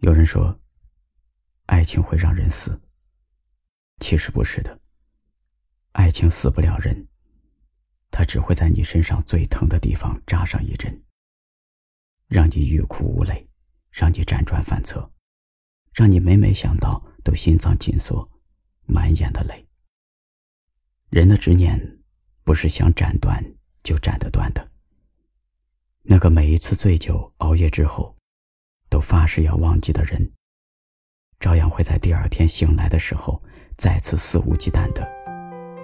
有人说，爱情会让人死。其实不是的，爱情死不了人，它只会在你身上最疼的地方扎上一针，让你欲哭无泪，让你辗转反侧，让你每每想到都心脏紧缩，满眼的泪。人的执念，不是想斩断就斩得断的。那个每一次醉酒熬夜之后。都发誓要忘记的人，照样会在第二天醒来的时候，再次肆无忌惮的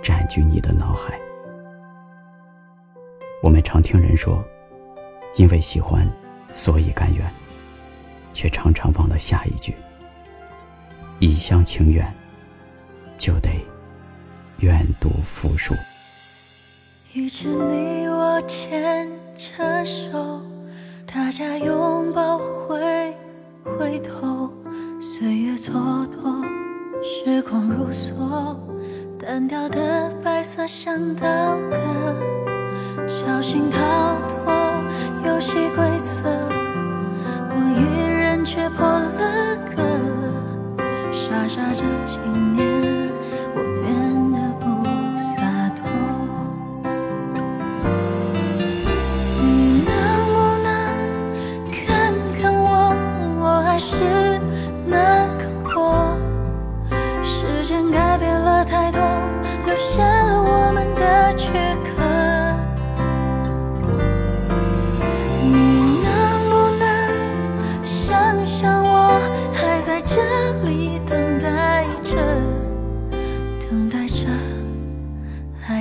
占据你的脑海。我们常听人说，因为喜欢，所以甘愿，却常常忘了下一句：一厢情愿，就得愿赌服输。遇见你，我牵着手。大家拥抱，回头，岁月蹉跎，时光如梭，单调的白色像刀割，侥幸逃脱游戏规则，我一人却破了格，傻傻着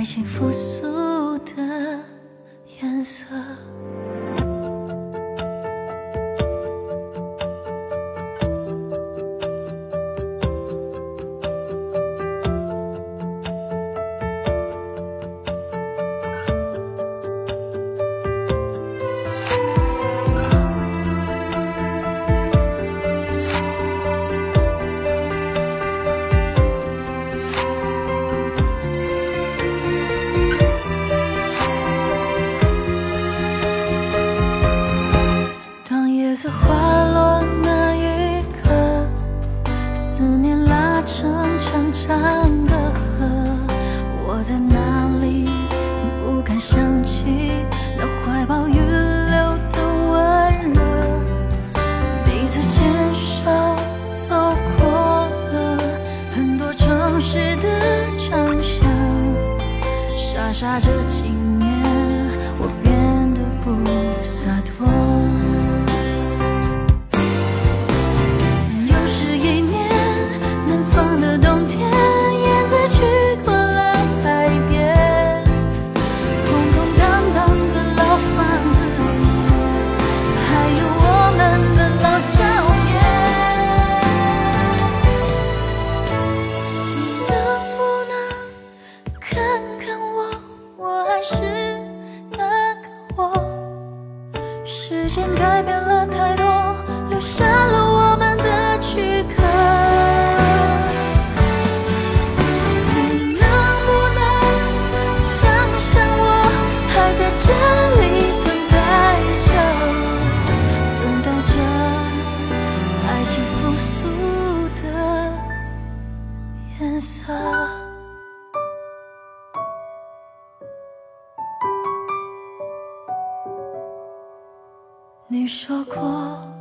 幸福。想起那怀抱预留的温热。彼此牵手走过了很多城市的长巷，傻傻这时间改变了太多，留下了我们的躯壳。你能不能想象我还在这里等待着，等待着爱情复苏的颜色。说过，